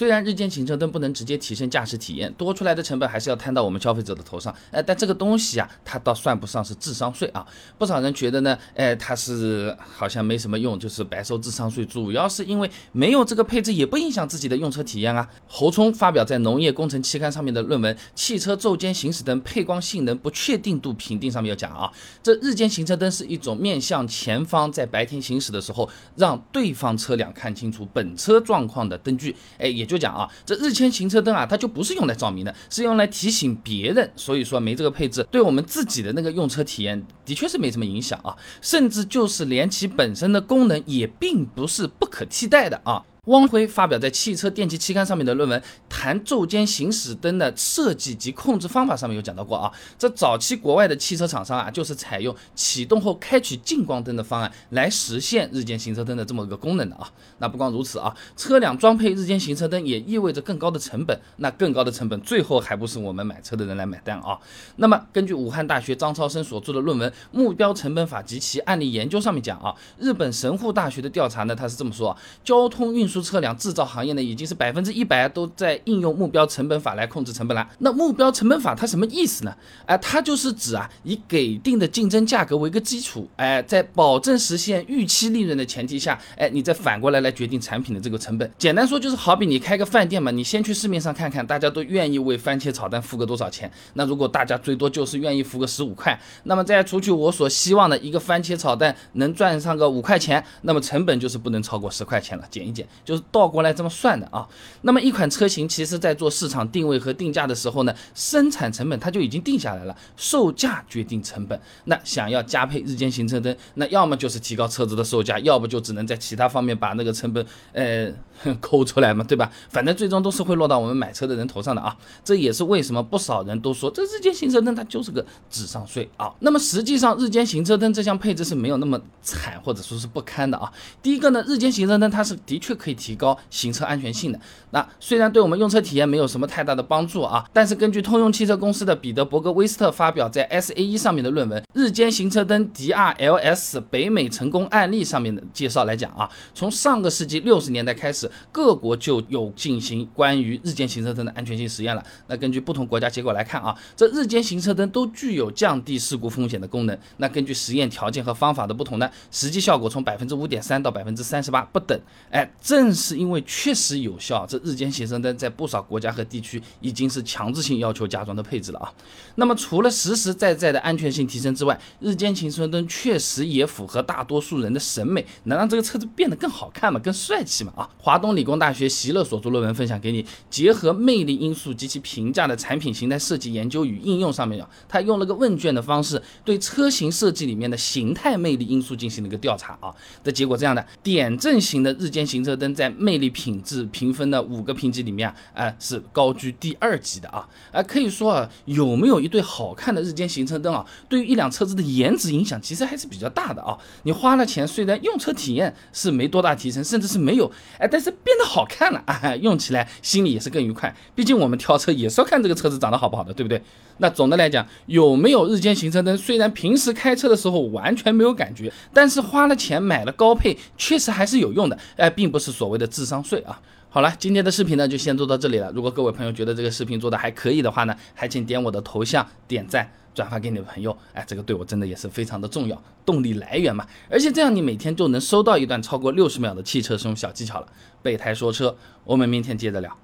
虽然日间行车灯不能直接提升驾驶体验，多出来的成本还是要摊到我们消费者的头上。哎，但这个东西啊，它倒算不上是智商税啊。不少人觉得呢，哎，它是好像没什么用，就是白收智商税。主要是因为没有这个配置，也不影响自己的用车体验啊。侯聪发表在《农业工程》期刊上面的论文《汽车昼间行驶灯配光性能不确定度评定》上面有讲啊，这日间行车灯是一种面向前方，在白天行驶的时候，让对方车辆看清楚本车状况的灯具。哎，也就讲啊，这日间行车灯啊，它就不是用来照明的，是用来提醒别人。所以说没这个配置，对我们自己的那个用车体验的确是没什么影响啊，甚至就是连其本身的功能也并不是不可替代的啊。汪辉发表在《汽车电机期刊》上面的论文，谈昼间行驶灯的设计及控制方法上面有讲到过啊。这早期国外的汽车厂商啊，就是采用启动后开启近光灯的方案来实现日间行车灯的这么个功能的啊。那不光如此啊，车辆装配日间行车灯也意味着更高的成本，那更高的成本最后还不是我们买车的人来买单啊？那么根据武汉大学张超生所著的论文《目标成本法及其案例研究》上面讲啊，日本神户大学的调查呢，他是这么说：啊交通运输车辆制造行业呢，已经是百分之一百都在应用目标成本法来控制成本了。那目标成本法它什么意思呢？哎，它就是指啊，以给定的竞争价格为一个基础，哎，在保证实现预期利润的前提下，哎，你再反过来来决定产品的这个成本。简单说就是好比你开个饭店嘛，你先去市面上看看，大家都愿意为番茄炒蛋付个多少钱？那如果大家最多就是愿意付个十五块，那么再除去我所希望的一个番茄炒蛋能赚上个五块钱，那么成本就是不能超过十块钱了，减一减就是。倒过来这么算的啊，那么一款车型其实在做市场定位和定价的时候呢，生产成本它就已经定下来了，售价决定成本。那想要加配日间行车灯，那要么就是提高车子的售价，要不就只能在其他方面把那个成本呃 抠出来嘛，对吧？反正最终都是会落到我们买车的人头上的啊。这也是为什么不少人都说这日间行车灯它就是个智商税啊。那么实际上日间行车灯这项配置是没有那么惨或者说是不堪的啊。第一个呢，日间行车灯它是的确可以提。高行车安全性的那虽然对我们用车体验没有什么太大的帮助啊，但是根据通用汽车公司的彼得伯格威斯特发表在 SAE 上面的论文《日间行车灯 DRLS 北美成功案例》上面的介绍来讲啊，从上个世纪六十年代开始，各国就有进行关于日间行车灯的安全性实验了。那根据不同国家结果来看啊，这日间行车灯都具有降低事故风险的功能。那根据实验条件和方法的不同呢，实际效果从百分之五点三到百分之三十八不等。哎，这正是因为确实有效，这日间行车灯在不少国家和地区已经是强制性要求加装的配置了啊。那么除了实实在在的安全性提升之外，日间行车灯确实也符合大多数人的审美，能让这个车子变得更好看嘛，更帅气嘛啊。华东理工大学席勒所做论文分享给你，结合魅力因素及其评价的产品形态设计研究与应用上面啊，他用了个问卷的方式，对车型设计里面的形态魅力因素进行了一个调查啊。的结果这样的，点阵型的日间行车灯在魅力品质评分的五个评级里面啊，是高居第二级的啊，啊，可以说啊，有没有一对好看的日间行车灯啊，对于一辆车子的颜值影响其实还是比较大的啊。你花了钱，虽然用车体验是没多大提升，甚至是没有，哎，但是变得好看了啊，用起来心里也是更愉快。毕竟我们挑车也是要看这个车子长得好不好的，对不对？那总的来讲，有没有日间行车灯，虽然平时开车的时候完全没有感觉，但是花了钱买了高配，确实还是有用的，哎，并不是所谓的智商。税啊，好了，今天的视频呢就先做到这里了。如果各位朋友觉得这个视频做的还可以的话呢，还请点我的头像点赞转发给你的朋友，哎，这个对我真的也是非常的重要，动力来源嘛。而且这样你每天就能收到一段超过六十秒的汽车使用小技巧了。备胎说车，我们明天接着聊。